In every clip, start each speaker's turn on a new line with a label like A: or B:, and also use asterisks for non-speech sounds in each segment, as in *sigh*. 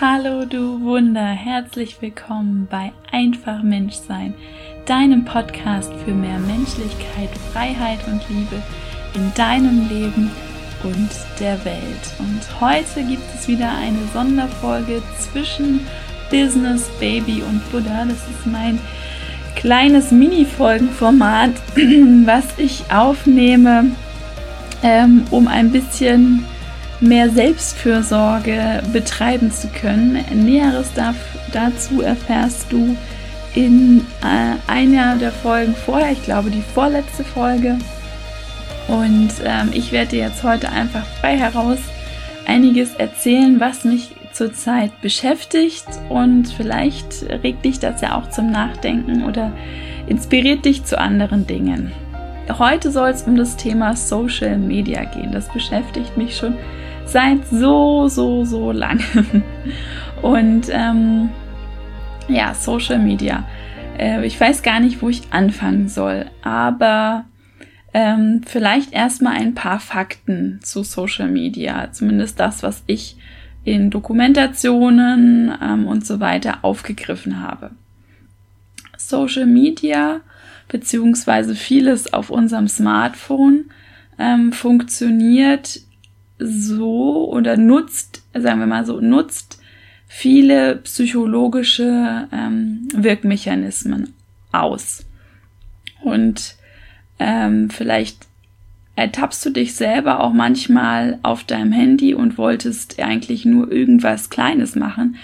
A: Hallo du Wunder, herzlich willkommen bei Einfach Menschsein, deinem Podcast für mehr Menschlichkeit, Freiheit und Liebe in deinem Leben und der Welt. Und heute gibt es wieder eine Sonderfolge zwischen Business, Baby und Buddha. Das ist mein kleines Mini-Folgenformat, *clears throat* was ich aufnehme, ähm, um ein bisschen mehr Selbstfürsorge betreiben zu können. Näheres dazu erfährst du in äh, einer der Folgen vorher, ich glaube die vorletzte Folge. Und ähm, ich werde dir jetzt heute einfach frei heraus einiges erzählen, was mich zurzeit beschäftigt und vielleicht regt dich das ja auch zum Nachdenken oder inspiriert dich zu anderen Dingen. Heute soll es um das Thema Social Media gehen. Das beschäftigt mich schon seit so, so, so lange. *laughs* Und ähm, ja, Social Media. Äh, ich weiß gar nicht, wo ich anfangen soll, aber ähm, vielleicht erstmal ein paar Fakten zu Social Media. Zumindest das, was ich in Dokumentationen ähm, und so weiter aufgegriffen habe. Social Media beziehungsweise vieles auf unserem Smartphone ähm, funktioniert so oder nutzt, sagen wir mal so, nutzt viele psychologische ähm, Wirkmechanismen aus. Und ähm, vielleicht ertappst du dich selber auch manchmal auf deinem Handy und wolltest eigentlich nur irgendwas Kleines machen,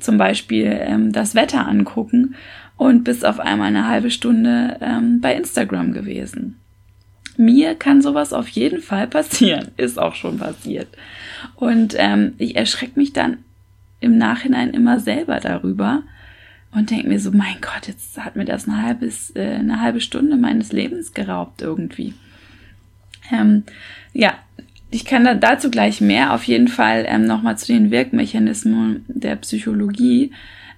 A: zum Beispiel ähm, das Wetter angucken und bist auf einmal eine halbe Stunde ähm, bei Instagram gewesen. Mir kann sowas auf jeden Fall passieren, *laughs* ist auch schon passiert. Und ähm, ich erschrecke mich dann im Nachhinein immer selber darüber und denke mir so, mein Gott, jetzt hat mir das eine, halbes, äh, eine halbe Stunde meines Lebens geraubt irgendwie. Ähm, ja, ich kann da, dazu gleich mehr. Auf jeden Fall ähm, nochmal zu den Wirkmechanismen der Psychologie.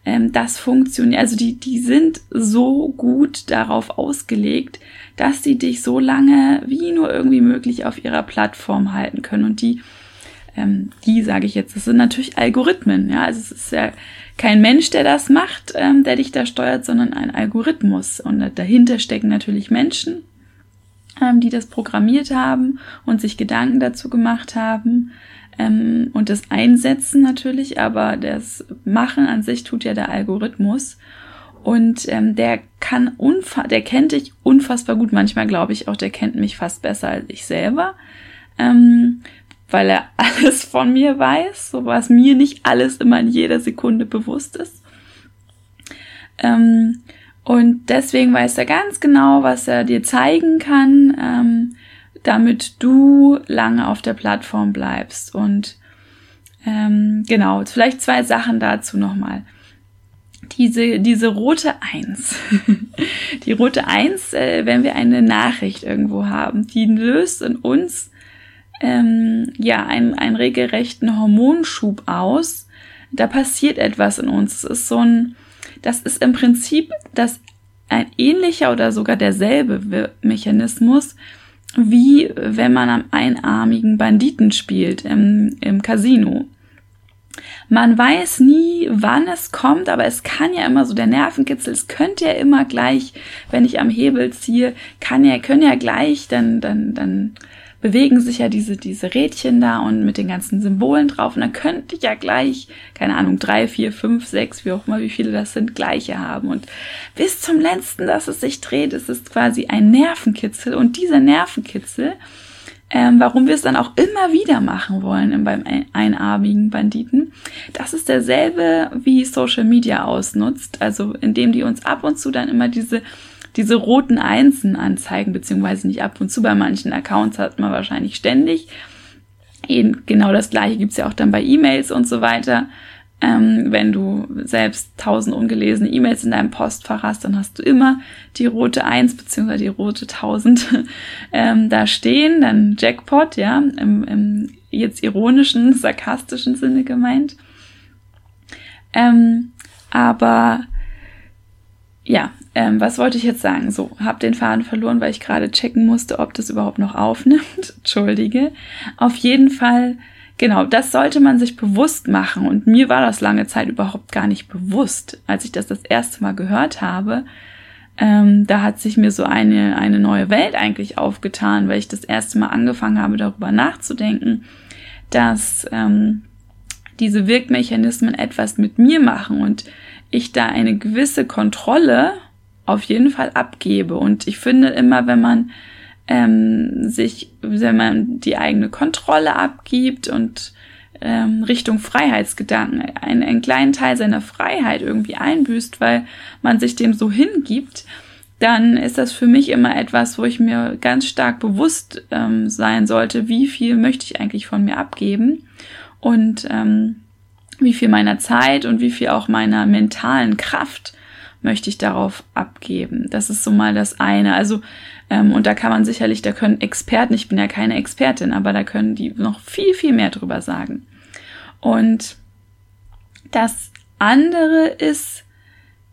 A: Ähm, das funktioniert, also die, die sind so gut darauf ausgelegt, dass sie dich so lange wie nur irgendwie möglich auf ihrer Plattform halten können. Und die, ähm, die sage ich jetzt, das sind natürlich Algorithmen. Ja, also es ist ja kein Mensch, der das macht, ähm, der dich da steuert, sondern ein Algorithmus. Und dahinter stecken natürlich Menschen, ähm, die das programmiert haben und sich Gedanken dazu gemacht haben ähm, und das Einsetzen natürlich, aber das Machen an sich tut ja der Algorithmus. Und ähm, der kann unfa der kennt dich unfassbar gut. Manchmal glaube ich auch, der kennt mich fast besser als ich selber. Ähm, weil er *laughs* alles von mir weiß, so was mir nicht alles immer in jeder Sekunde bewusst ist. Ähm, und deswegen weiß er ganz genau, was er dir zeigen kann, ähm, damit du lange auf der Plattform bleibst. Und ähm, genau, vielleicht zwei Sachen dazu nochmal. Diese, diese rote Eins, *laughs* die rote Eins, äh, wenn wir eine Nachricht irgendwo haben, die löst in uns ähm, ja einen, einen regelrechten Hormonschub aus. Da passiert etwas in uns. Es ist so ein, das ist im Prinzip das ein ähnlicher oder sogar derselbe Mechanismus, wie wenn man am einarmigen Banditen spielt im, im Casino. Man weiß nie, wann es kommt, aber es kann ja immer so der Nervenkitzel, es könnte ja immer gleich, wenn ich am Hebel ziehe, kann ja, können ja gleich dann, dann, dann bewegen sich ja diese, diese Rädchen da und mit den ganzen Symbolen drauf. Und dann könnte ich ja gleich, keine Ahnung, drei, vier, fünf, sechs, wie auch immer, wie viele das sind, gleiche haben. Und bis zum letzten, dass es sich dreht, ist es quasi ein Nervenkitzel. Und dieser Nervenkitzel, ähm, warum wir es dann auch immer wieder machen wollen beim einarmigen Banditen, das ist derselbe, wie Social Media ausnutzt. Also indem die uns ab und zu dann immer diese diese roten Einsen anzeigen, beziehungsweise nicht ab und zu. Bei manchen Accounts hat man wahrscheinlich ständig. Genau das gleiche gibt's ja auch dann bei E-Mails und so weiter. Ähm, wenn du selbst tausend ungelesene E-Mails in deinem Postfach hast, dann hast du immer die rote Eins beziehungsweise die rote Tausend *laughs* ähm, da stehen, dann Jackpot, ja, im, im jetzt ironischen, *laughs* sarkastischen Sinne gemeint. Ähm, aber ja, ähm, was wollte ich jetzt sagen? So, hab den Faden verloren, weil ich gerade checken musste, ob das überhaupt noch aufnimmt. *laughs* Entschuldige. Auf jeden Fall, genau, das sollte man sich bewusst machen. Und mir war das lange Zeit überhaupt gar nicht bewusst, als ich das das erste Mal gehört habe. Ähm, da hat sich mir so eine, eine neue Welt eigentlich aufgetan, weil ich das erste Mal angefangen habe, darüber nachzudenken, dass ähm, diese Wirkmechanismen etwas mit mir machen und ich da eine gewisse Kontrolle auf jeden Fall abgebe. Und ich finde immer, wenn man ähm, sich, wenn man die eigene Kontrolle abgibt und ähm, Richtung Freiheitsgedanken einen, einen kleinen Teil seiner Freiheit irgendwie einbüßt, weil man sich dem so hingibt, dann ist das für mich immer etwas, wo ich mir ganz stark bewusst ähm, sein sollte, wie viel möchte ich eigentlich von mir abgeben und ähm, wie viel meiner Zeit und wie viel auch meiner mentalen Kraft möchte ich darauf abgeben. Das ist so mal das eine. Also, ähm, und da kann man sicherlich, da können Experten, ich bin ja keine Expertin, aber da können die noch viel, viel mehr drüber sagen. Und das andere ist,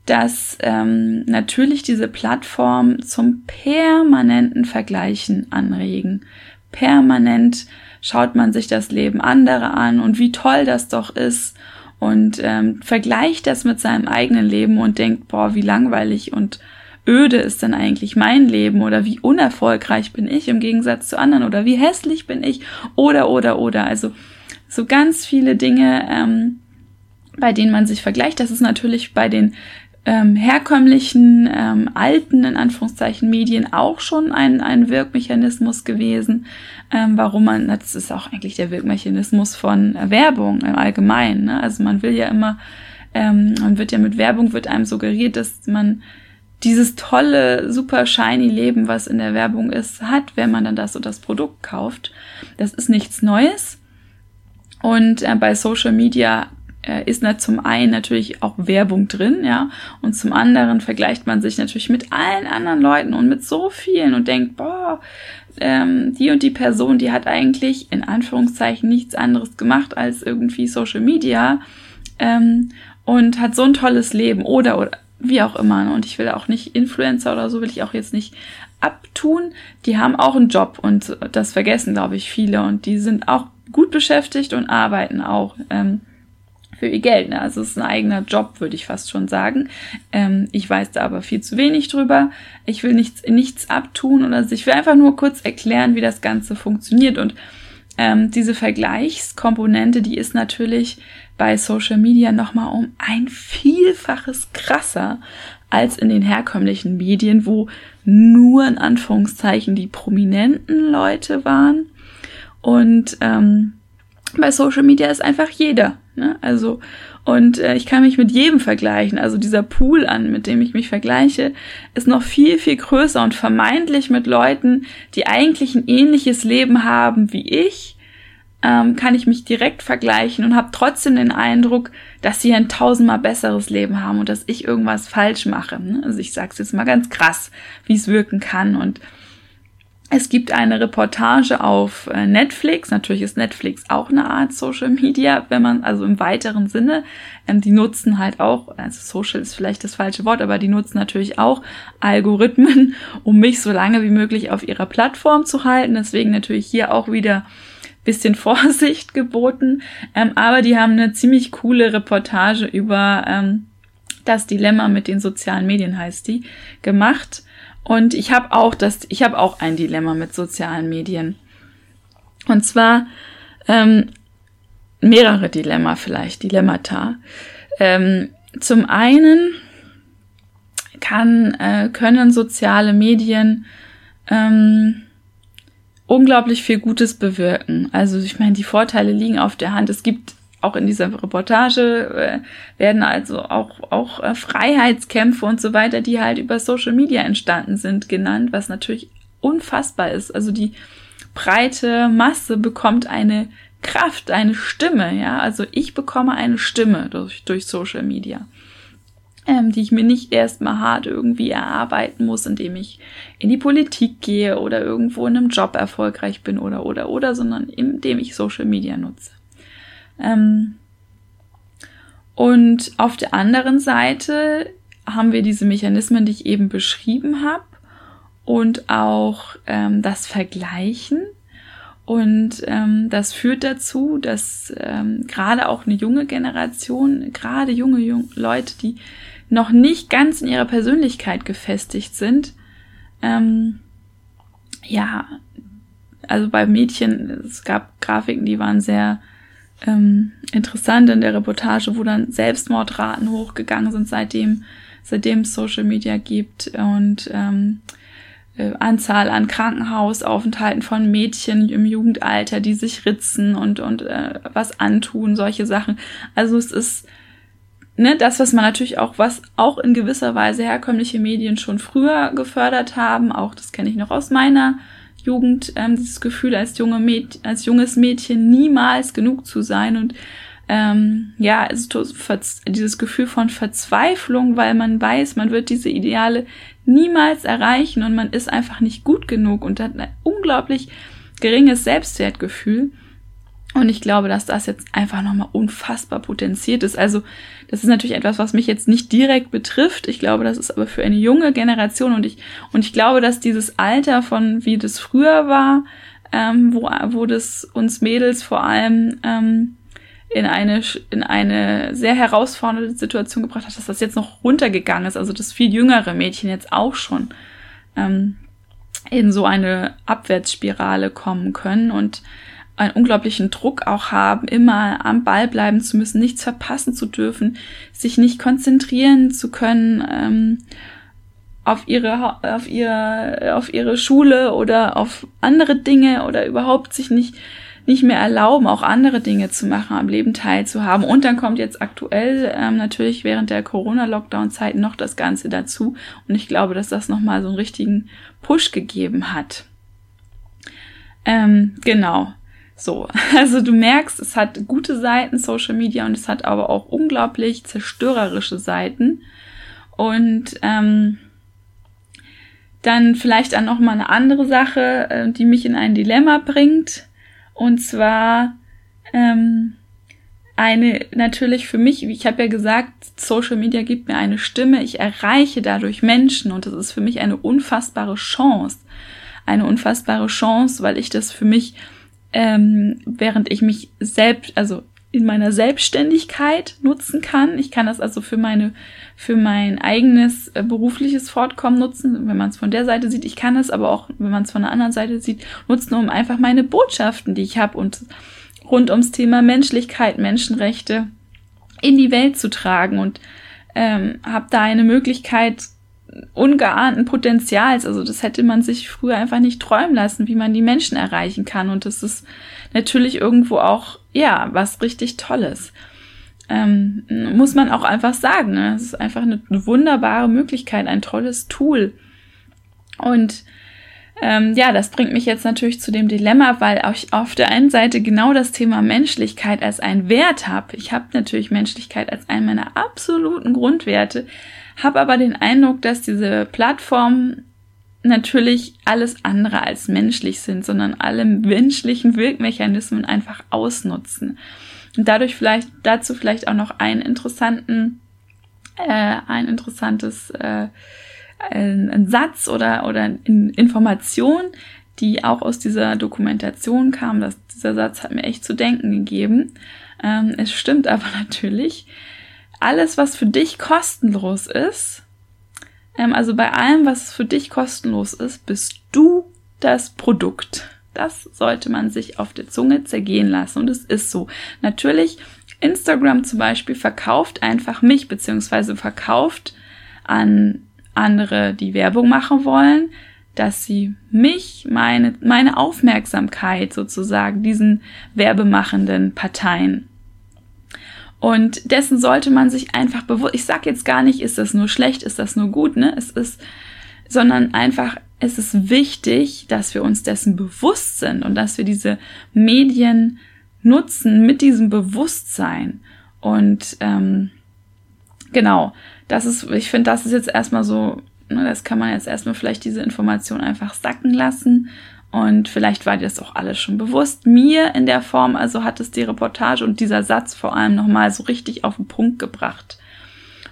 A: dass ähm, natürlich diese Plattform zum permanenten Vergleichen anregen. Permanent schaut man sich das Leben anderer an und wie toll das doch ist und ähm, vergleicht das mit seinem eigenen Leben und denkt, boah, wie langweilig und öde ist denn eigentlich mein Leben oder wie unerfolgreich bin ich im Gegensatz zu anderen oder wie hässlich bin ich oder oder oder. Also so ganz viele Dinge, ähm, bei denen man sich vergleicht. Das ist natürlich bei den ähm, herkömmlichen, ähm, alten, in Anführungszeichen, Medien auch schon ein, ein Wirkmechanismus gewesen, ähm, warum man, das ist auch eigentlich der Wirkmechanismus von Werbung im Allgemeinen. Ne? Also man will ja immer, ähm, man wird ja mit Werbung, wird einem suggeriert, dass man dieses tolle, super shiny Leben, was in der Werbung ist, hat, wenn man dann das und das Produkt kauft. Das ist nichts Neues. Und äh, bei Social Media ist na, zum einen natürlich auch Werbung drin, ja, und zum anderen vergleicht man sich natürlich mit allen anderen Leuten und mit so vielen und denkt, boah, ähm, die und die Person, die hat eigentlich in Anführungszeichen nichts anderes gemacht als irgendwie Social Media ähm, und hat so ein tolles Leben oder oder wie auch immer. Ne? Und ich will auch nicht Influencer oder so will ich auch jetzt nicht abtun. Die haben auch einen Job und das vergessen, glaube ich, viele und die sind auch gut beschäftigt und arbeiten auch. Ähm, für ihr Geld. Ne? Also es ist ein eigener Job, würde ich fast schon sagen. Ähm, ich weiß da aber viel zu wenig drüber. Ich will nichts, nichts abtun oder ich will einfach nur kurz erklären, wie das Ganze funktioniert. Und ähm, diese Vergleichskomponente, die ist natürlich bei Social Media nochmal um ein Vielfaches krasser als in den herkömmlichen Medien, wo nur in Anführungszeichen die prominenten Leute waren. Und ähm, bei Social Media ist einfach jeder. Ne? Also, und äh, ich kann mich mit jedem vergleichen. Also dieser Pool an, mit dem ich mich vergleiche, ist noch viel, viel größer und vermeintlich mit Leuten, die eigentlich ein ähnliches Leben haben wie ich, ähm, kann ich mich direkt vergleichen und habe trotzdem den Eindruck, dass sie ein tausendmal besseres Leben haben und dass ich irgendwas falsch mache. Ne? Also ich sage es jetzt mal ganz krass, wie es wirken kann und es gibt eine Reportage auf äh, Netflix. Natürlich ist Netflix auch eine Art Social Media, wenn man also im weiteren Sinne, ähm, die nutzen halt auch, also Social ist vielleicht das falsche Wort, aber die nutzen natürlich auch Algorithmen, *laughs* um mich so lange wie möglich auf ihrer Plattform zu halten. Deswegen natürlich hier auch wieder bisschen *laughs* Vorsicht geboten. Ähm, aber die haben eine ziemlich coole Reportage über ähm, das Dilemma mit den sozialen Medien heißt die gemacht. Und ich habe auch das, ich habe auch ein Dilemma mit sozialen Medien. Und zwar ähm, mehrere Dilemma vielleicht, Dilemmata. Ähm, zum einen kann, äh, können soziale Medien ähm, unglaublich viel Gutes bewirken. Also ich meine, die Vorteile liegen auf der Hand. Es gibt auch in dieser Reportage äh, werden also auch, auch äh, Freiheitskämpfe und so weiter, die halt über Social Media entstanden sind, genannt, was natürlich unfassbar ist. Also die breite Masse bekommt eine Kraft, eine Stimme, ja. Also ich bekomme eine Stimme durch, durch Social Media, ähm, die ich mir nicht erstmal hart irgendwie erarbeiten muss, indem ich in die Politik gehe oder irgendwo in einem Job erfolgreich bin oder, oder, oder, sondern indem ich Social Media nutze. Ähm, und auf der anderen Seite haben wir diese Mechanismen, die ich eben beschrieben habe und auch ähm, das Vergleichen. Und ähm, das führt dazu, dass ähm, gerade auch eine junge Generation, gerade junge, junge Leute, die noch nicht ganz in ihrer Persönlichkeit gefestigt sind, ähm, ja, also bei Mädchen, es gab Grafiken, die waren sehr ähm, interessant in der Reportage, wo dann Selbstmordraten hochgegangen sind, seitdem, seitdem es Social Media gibt und ähm, äh, Anzahl an Krankenhausaufenthalten von Mädchen im Jugendalter, die sich ritzen und, und äh, was antun, solche Sachen. Also es ist ne, das, was man natürlich auch, was auch in gewisser Weise herkömmliche Medien schon früher gefördert haben, auch das kenne ich noch aus meiner Jugend, ähm, dieses Gefühl als junge Mäd als junges Mädchen niemals genug zu sein und ähm, ja, also dieses Gefühl von Verzweiflung, weil man weiß, man wird diese Ideale niemals erreichen und man ist einfach nicht gut genug und hat ein unglaublich geringes Selbstwertgefühl. Und ich glaube, dass das jetzt einfach nochmal unfassbar potenziert ist. Also, das ist natürlich etwas, was mich jetzt nicht direkt betrifft. Ich glaube, das ist aber für eine junge Generation und ich, und ich glaube, dass dieses Alter von, wie das früher war, ähm, wo, wo das uns Mädels vor allem ähm, in eine, in eine sehr herausfordernde Situation gebracht hat, dass das jetzt noch runtergegangen ist. Also, dass viel jüngere Mädchen jetzt auch schon ähm, in so eine Abwärtsspirale kommen können und einen unglaublichen Druck auch haben, immer am Ball bleiben zu müssen, nichts verpassen zu dürfen, sich nicht konzentrieren zu können ähm, auf ihre auf ihre auf ihre Schule oder auf andere Dinge oder überhaupt sich nicht nicht mehr erlauben, auch andere Dinge zu machen, am Leben teilzuhaben. Und dann kommt jetzt aktuell ähm, natürlich während der Corona-Lockdown-Zeit noch das Ganze dazu. Und ich glaube, dass das nochmal so einen richtigen Push gegeben hat. Ähm, genau. So, *laughs* also du merkst, es hat gute Seiten, Social Media, und es hat aber auch unglaublich zerstörerische Seiten. Und ähm, dann vielleicht auch noch mal eine andere Sache, äh, die mich in ein Dilemma bringt. Und zwar ähm, eine natürlich für mich, ich habe ja gesagt, Social Media gibt mir eine Stimme, ich erreiche dadurch Menschen und das ist für mich eine unfassbare Chance. Eine unfassbare Chance, weil ich das für mich ähm, während ich mich selbst, also in meiner Selbstständigkeit nutzen kann. Ich kann das also für meine, für mein eigenes äh, berufliches Fortkommen nutzen, wenn man es von der Seite sieht. Ich kann es aber auch, wenn man es von der anderen Seite sieht, nutzen, um einfach meine Botschaften, die ich habe und rund ums Thema Menschlichkeit, Menschenrechte in die Welt zu tragen und ähm, habe da eine Möglichkeit, ungeahnten Potenzials. Also das hätte man sich früher einfach nicht träumen lassen, wie man die Menschen erreichen kann. Und das ist natürlich irgendwo auch, ja, was richtig Tolles. Ähm, muss man auch einfach sagen. Ne? Es ist einfach eine, eine, wunderbare Möglichkeit, ein tolles Tool. Und ähm, ja, das bringt mich jetzt natürlich zu dem Dilemma, weil ich auf der einen Seite genau das Thema Menschlichkeit als einen Wert habe. Ich habe natürlich Menschlichkeit als einen meiner absoluten Grundwerte, habe aber den Eindruck, dass diese Plattformen natürlich alles andere als menschlich sind, sondern alle menschlichen Wirkmechanismen einfach ausnutzen. Und dadurch vielleicht, dazu vielleicht auch noch einen interessanten, äh, ein interessantes, äh, ein, ein Satz oder, oder in Information, die auch aus dieser Dokumentation kam. Das, dieser Satz hat mir echt zu denken gegeben. Ähm, es stimmt aber *laughs* natürlich, alles, was für dich kostenlos ist, ähm, also bei allem, was für dich kostenlos ist, bist du das Produkt. Das sollte man sich auf der Zunge zergehen lassen. Und es ist so. Natürlich, Instagram zum Beispiel verkauft einfach mich, beziehungsweise verkauft an andere, die Werbung machen wollen, dass sie mich, meine, meine Aufmerksamkeit sozusagen diesen werbemachenden Parteien und dessen sollte man sich einfach bewusst, ich sag jetzt gar nicht, ist das nur schlecht, ist das nur gut, ne? Es ist, sondern einfach, es ist wichtig, dass wir uns dessen bewusst sind und dass wir diese Medien nutzen mit diesem Bewusstsein. Und ähm, genau, das ist, ich finde, das ist jetzt erstmal so, ne, das kann man jetzt erstmal vielleicht diese Information einfach sacken lassen und vielleicht war dir das auch alles schon bewusst. Mir in der Form, also hat es die Reportage und dieser Satz vor allem nochmal so richtig auf den Punkt gebracht.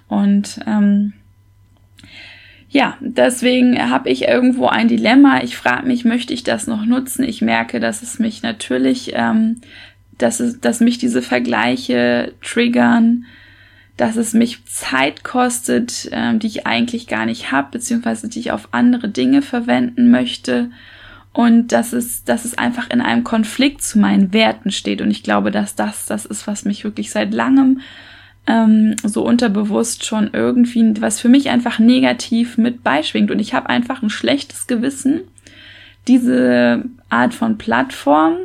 A: Und ähm, ja, deswegen habe ich irgendwo ein Dilemma. Ich frage mich, möchte ich das noch nutzen? Ich merke, dass es mich natürlich, ähm, dass, es, dass mich diese Vergleiche triggern, dass es mich Zeit kostet, ähm, die ich eigentlich gar nicht habe, beziehungsweise die ich auf andere Dinge verwenden möchte. Und dass es, dass es einfach in einem Konflikt zu meinen Werten steht. Und ich glaube, dass das das ist, was mich wirklich seit langem ähm, so unterbewusst schon irgendwie, was für mich einfach negativ mit beischwingt. Und ich habe einfach ein schlechtes Gewissen, diese Art von Plattform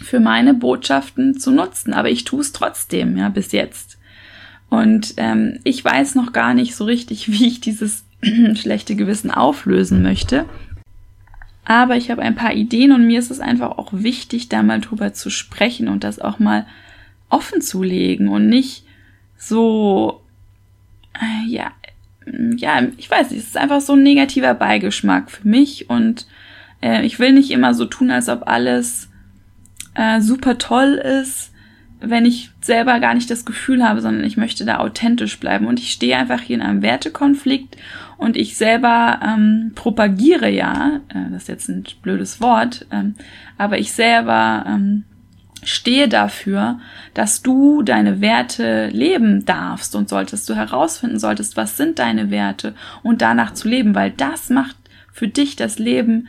A: für meine Botschaften zu nutzen. Aber ich tue es trotzdem, ja, bis jetzt. Und ähm, ich weiß noch gar nicht so richtig, *laughs* wie ich dieses *clears throat* schlechte Gewissen auflösen möchte. Aber ich habe ein paar Ideen und mir ist es einfach auch wichtig, da mal drüber zu sprechen und das auch mal offen zu legen und nicht so, äh, ja, ja, ich weiß nicht, es ist einfach so ein negativer Beigeschmack für mich und äh, ich will nicht immer so tun, als ob alles äh, super toll ist, wenn ich selber gar nicht das Gefühl habe, sondern ich möchte da authentisch bleiben. Und ich stehe einfach hier in einem Wertekonflikt und ich selber ähm, propagiere ja, äh, das ist jetzt ein blödes Wort, ähm, aber ich selber ähm, stehe dafür, dass du deine Werte leben darfst und solltest du herausfinden solltest, was sind deine Werte und danach zu leben, weil das macht für dich das Leben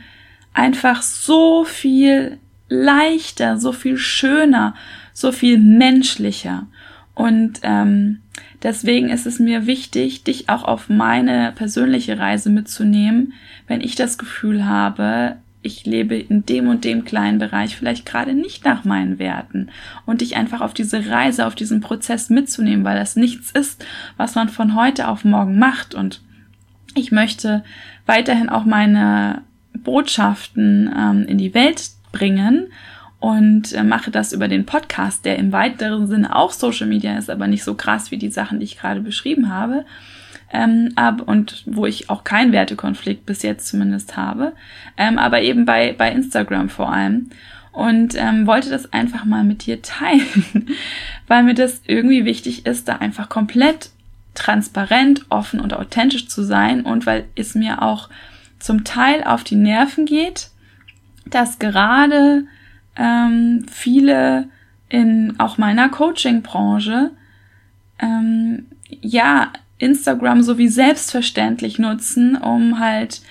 A: einfach so viel leichter, so viel schöner, so viel menschlicher. Und ähm, deswegen ist es mir wichtig, dich auch auf meine persönliche Reise mitzunehmen, wenn ich das Gefühl habe, ich lebe in dem und dem kleinen Bereich vielleicht gerade nicht nach meinen Werten und dich einfach auf diese Reise, auf diesen Prozess mitzunehmen, weil das nichts ist, was man von heute auf morgen macht und ich möchte weiterhin auch meine Botschaften ähm, in die Welt bringen und äh, mache das über den Podcast, der im weiteren Sinne auch Social Media ist, aber nicht so krass wie die Sachen, die ich gerade beschrieben habe ähm, ab und wo ich auch keinen Wertekonflikt bis jetzt zumindest habe, ähm, aber eben bei, bei Instagram vor allem. Und ähm, wollte das einfach mal mit dir teilen, *laughs* weil mir das irgendwie wichtig ist, da einfach komplett transparent, offen und authentisch zu sein und weil es mir auch zum Teil auf die Nerven geht, dass gerade ähm, viele in auch meiner Coaching-Branche ähm, ja Instagram so wie selbstverständlich nutzen, um halt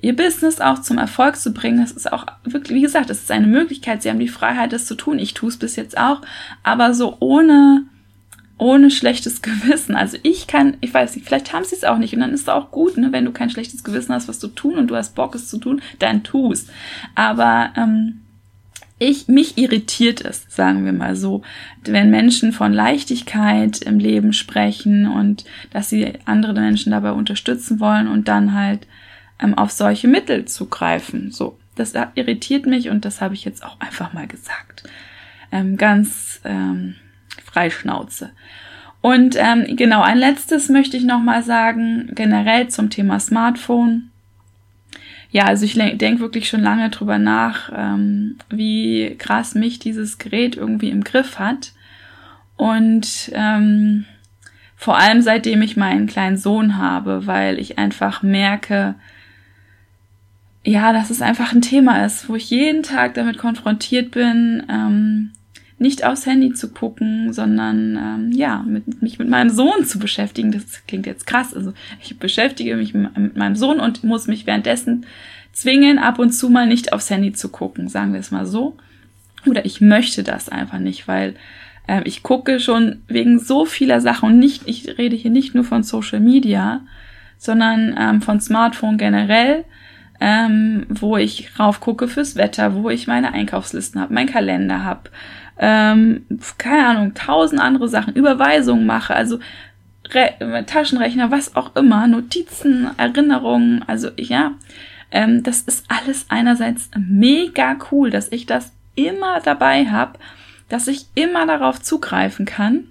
A: ihr Business auch zum Erfolg zu bringen. Das ist auch wirklich, wie gesagt, es ist eine Möglichkeit. Sie haben die Freiheit, das zu tun. Ich tue es bis jetzt auch, aber so ohne ohne schlechtes *laughs* Gewissen. Also ich kann, ich weiß nicht, vielleicht haben sie es auch nicht und dann ist es auch gut, ne, wenn du kein schlechtes Gewissen hast, was zu tun und du hast Bock es zu tun, dann tust. Aber ähm, ich, mich irritiert es, sagen wir mal so, wenn Menschen von Leichtigkeit im Leben sprechen und dass sie andere Menschen dabei unterstützen wollen und dann halt ähm, auf solche Mittel zugreifen. So, das irritiert mich und das habe ich jetzt auch einfach mal gesagt. Ähm, ganz ähm, Freischnauze. Und ähm, genau, ein letztes möchte ich noch mal sagen, generell zum Thema Smartphone ja, also ich denke wirklich schon lange drüber nach, ähm, wie krass mich dieses Gerät irgendwie im Griff hat. Und ähm, vor allem seitdem ich meinen kleinen Sohn habe, weil ich einfach merke, ja, dass es einfach ein Thema ist, wo ich jeden Tag damit konfrontiert bin, ähm, nicht aufs Handy zu gucken, sondern ähm, ja, mit, mich mit meinem Sohn zu beschäftigen. Das klingt jetzt krass. Also ich beschäftige mich mit meinem Sohn und muss mich währenddessen zwingen, ab und zu mal nicht aufs Handy zu gucken, sagen wir es mal so. Oder ich möchte das einfach nicht, weil äh, ich gucke schon wegen so vieler Sachen und nicht, ich rede hier nicht nur von Social Media, sondern ähm, von Smartphone generell ähm, wo ich rauf gucke fürs Wetter, wo ich meine Einkaufslisten habe, meinen Kalender habe, ähm, keine Ahnung, tausend andere Sachen, Überweisungen mache, also Re Taschenrechner, was auch immer, Notizen, Erinnerungen, also ja, ähm, das ist alles einerseits mega cool, dass ich das immer dabei habe, dass ich immer darauf zugreifen kann.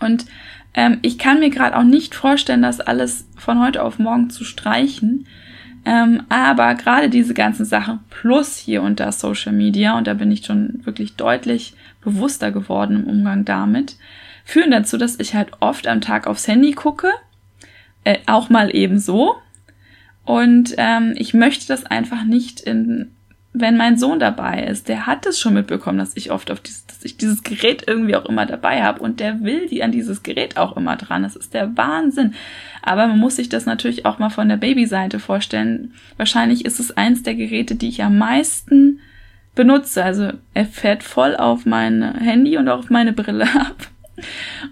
A: Und ähm, ich kann mir gerade auch nicht vorstellen, das alles von heute auf morgen zu streichen, ähm, aber gerade diese ganzen Sachen plus hier unter Social Media, und da bin ich schon wirklich deutlich bewusster geworden im Umgang damit, führen dazu, dass ich halt oft am Tag aufs Handy gucke, äh, auch mal eben so, Und ähm, ich möchte das einfach nicht in, wenn mein Sohn dabei ist, der hat es schon mitbekommen, dass ich oft auf dieses, dass ich dieses Gerät irgendwie auch immer dabei habe und der will die an dieses Gerät auch immer dran. Das ist der Wahnsinn. Aber man muss sich das natürlich auch mal von der Babyseite vorstellen. Wahrscheinlich ist es eins der Geräte, die ich am meisten benutze. Also er fährt voll auf mein Handy und auch auf meine Brille *laughs* ab.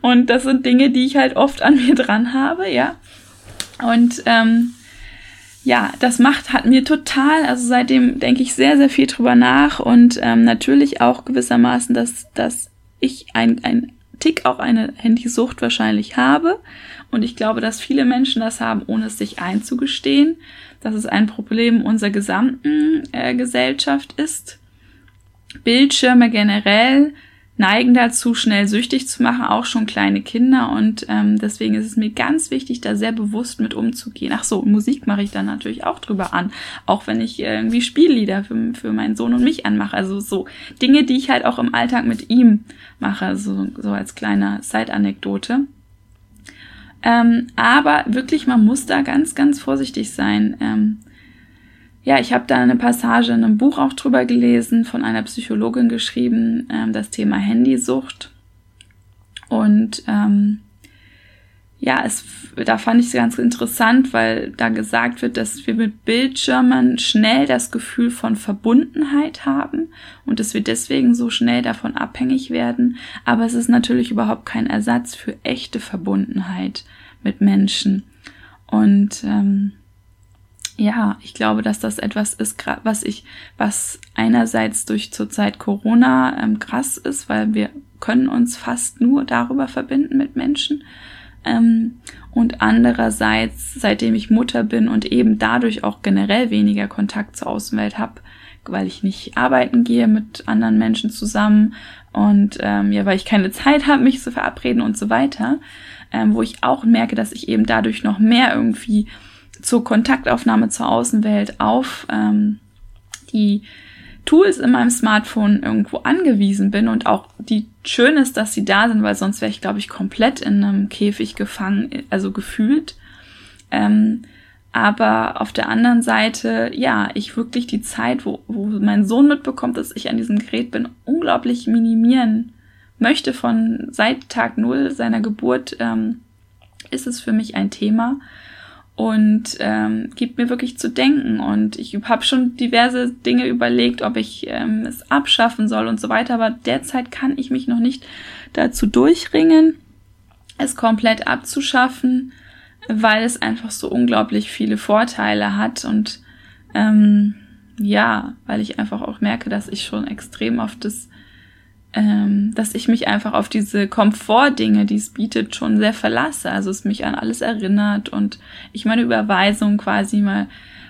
A: Und das sind Dinge, die ich halt oft an mir dran habe, ja. Und ähm, ja, das macht, hat mir total, also seitdem denke ich sehr, sehr viel drüber nach und ähm, natürlich auch gewissermaßen, dass, dass ich ein, ein Tick auch eine Handysucht wahrscheinlich habe. Und ich glaube, dass viele Menschen das haben, ohne es sich einzugestehen, dass es ein Problem unserer gesamten äh, Gesellschaft ist. Bildschirme generell neigen dazu, schnell süchtig zu machen, auch schon kleine Kinder. Und ähm, deswegen ist es mir ganz wichtig, da sehr bewusst mit umzugehen. Ach so, Musik mache ich dann natürlich auch drüber an, auch wenn ich irgendwie Spiellieder für, für meinen Sohn und mich anmache. Also so Dinge, die ich halt auch im Alltag mit ihm mache, so, so als kleine Side-Anekdote. Ähm, aber wirklich, man muss da ganz, ganz vorsichtig sein. Ähm, ja, ich habe da eine Passage in einem Buch auch drüber gelesen, von einer Psychologin geschrieben, ähm, das Thema Handysucht. Und ähm, ja, es, da fand ich es ganz interessant, weil da gesagt wird, dass wir mit Bildschirmen schnell das Gefühl von Verbundenheit haben und dass wir deswegen so schnell davon abhängig werden. Aber es ist natürlich überhaupt kein Ersatz für echte Verbundenheit mit Menschen. Und ähm, ja, ich glaube, dass das etwas ist, was ich, was einerseits durch zurzeit Corona ähm, krass ist, weil wir können uns fast nur darüber verbinden mit Menschen. Ähm, und andererseits, seitdem ich Mutter bin und eben dadurch auch generell weniger Kontakt zur Außenwelt habe, weil ich nicht arbeiten gehe mit anderen Menschen zusammen und ähm, ja, weil ich keine Zeit habe, mich zu verabreden und so weiter, ähm, wo ich auch merke, dass ich eben dadurch noch mehr irgendwie zur Kontaktaufnahme zur Außenwelt auf ähm, die Tools in meinem Smartphone irgendwo angewiesen bin und auch die schön ist, dass sie da sind, weil sonst wäre ich, glaube ich, komplett in einem Käfig gefangen, also gefühlt. Ähm, aber auf der anderen Seite, ja, ich wirklich die Zeit, wo, wo mein Sohn mitbekommt, dass ich an diesem Gerät bin, unglaublich minimieren möchte. Von seit Tag Null seiner Geburt ähm, ist es für mich ein Thema und ähm, gibt mir wirklich zu denken. Und ich habe schon diverse Dinge überlegt, ob ich ähm, es abschaffen soll und so weiter. Aber derzeit kann ich mich noch nicht dazu durchringen, es komplett abzuschaffen, weil es einfach so unglaublich viele Vorteile hat und ähm, ja, weil ich einfach auch merke, dass ich schon extrem auf das ähm, dass ich mich einfach auf diese Komfortdinge, die es bietet, schon sehr verlasse. Also es mich an alles erinnert und ich meine Überweisung quasi mal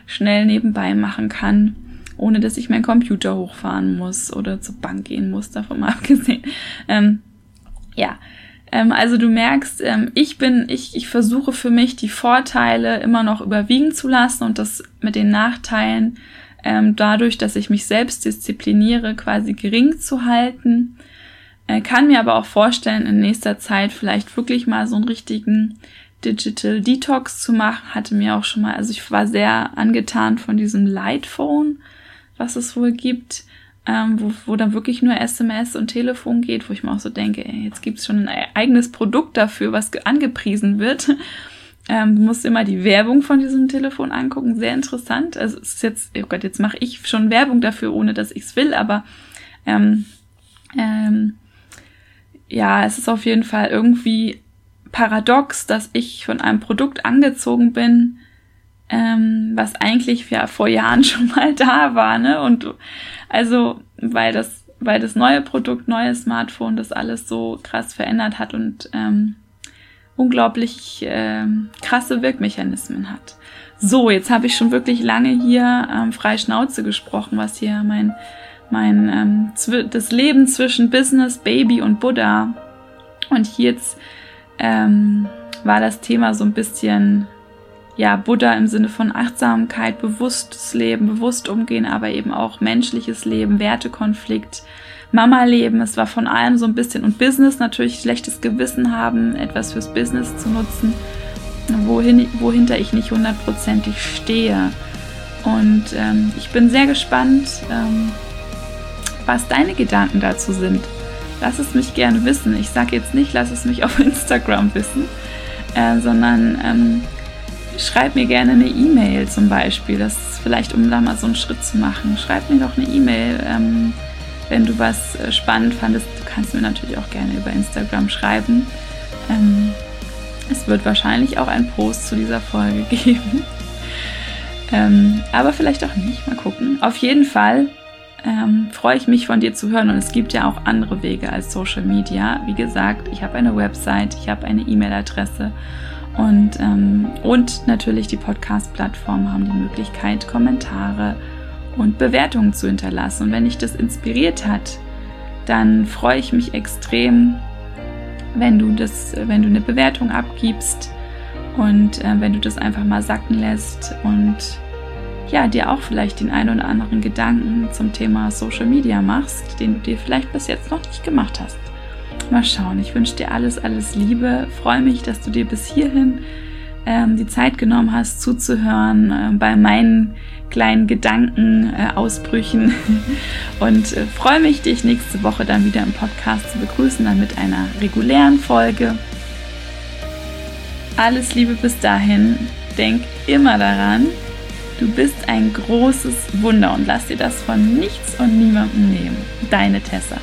A: schnell nebenbei machen kann, ohne dass ich meinen Computer hochfahren muss oder zur Bank gehen muss, davon *laughs* mal abgesehen. Ähm, ja, ähm, also du merkst, ähm, ich bin, ich, ich versuche für mich die Vorteile immer noch überwiegen zu lassen und das mit den Nachteilen ähm, dadurch, dass ich mich selbst diszipliniere, quasi gering zu halten. Äh, kann mir aber auch vorstellen, in nächster Zeit vielleicht wirklich mal so einen richtigen Digital Detox zu machen. Hatte mir auch schon mal, also ich war sehr angetan von diesem Lightphone, was es wohl gibt. Ähm, wo, wo dann wirklich nur SMS und Telefon geht, wo ich mir auch so denke, ey, jetzt gibt's schon ein eigenes Produkt dafür, was angepriesen wird. Ähm, du musst immer die Werbung von diesem Telefon angucken. Sehr interessant. Also es ist jetzt, oh Gott, jetzt mache ich schon Werbung dafür, ohne dass ich es will, aber ähm, ähm, ja, es ist auf jeden Fall irgendwie paradox, dass ich von einem Produkt angezogen bin, ähm, was eigentlich ja vor Jahren *laughs* schon mal da war, ne? Und also, weil das, weil das neue Produkt, neue Smartphone das alles so krass verändert hat und ähm, unglaublich äh, krasse Wirkmechanismen hat. So, jetzt habe ich schon wirklich lange hier ähm, frei Schnauze gesprochen, was hier mein, mein ähm, das Leben zwischen Business, Baby und Buddha. Und jetzt ähm, war das Thema so ein bisschen ja Buddha im Sinne von Achtsamkeit, bewusstes Leben, bewusst umgehen, aber eben auch menschliches Leben, Wertekonflikt, Mama-Leben. Es war von allem so ein bisschen und Business natürlich schlechtes Gewissen haben, etwas fürs Business zu nutzen, wohin, wohinter ich nicht hundertprozentig stehe. Und ähm, ich bin sehr gespannt, ähm, was deine Gedanken dazu sind. Lass es mich gerne wissen. Ich sage jetzt nicht, lass es mich auf *laughs* Instagram wissen, äh, sondern ähm, schreib mir gerne eine E-Mail zum Beispiel. Das ist vielleicht, um da mal so einen Schritt zu machen. Schreib mir doch eine E-Mail, ähm, wenn du was äh, spannend fandest. Du kannst mir natürlich auch gerne über Instagram schreiben. Ähm, es wird wahrscheinlich auch einen Post zu dieser Folge *laughs* geben. Ähm, aber vielleicht auch nicht. Mal gucken. Auf jeden Fall ähm, freue ich mich von dir zu hören. Und es gibt ja auch andere Wege als Social Media. Wie gesagt, ich habe eine Website, ich habe eine E-Mail-Adresse und, ähm, und natürlich die Podcast-Plattformen haben die Möglichkeit, Kommentare und Bewertungen zu hinterlassen. Und wenn dich das inspiriert hat, dann freue ich mich extrem, wenn du das, wenn du eine Bewertung abgibst und äh, wenn du das einfach mal sacken lässt und ja, dir auch vielleicht den einen oder anderen Gedanken zum Thema Social Media machst, den du dir vielleicht bis jetzt noch nicht gemacht hast. Mal schauen. Ich wünsche dir alles, alles Liebe. Freue mich, dass du dir bis hierhin ähm, die Zeit genommen hast, zuzuhören äh, bei meinen kleinen Gedankenausbrüchen. Äh, *laughs* und äh, freue mich, dich nächste Woche dann wieder im Podcast zu begrüßen, dann mit einer regulären Folge. Alles Liebe bis dahin. Denk immer daran, du bist ein großes Wunder und lass dir das von nichts und niemandem nehmen. Deine Tessa.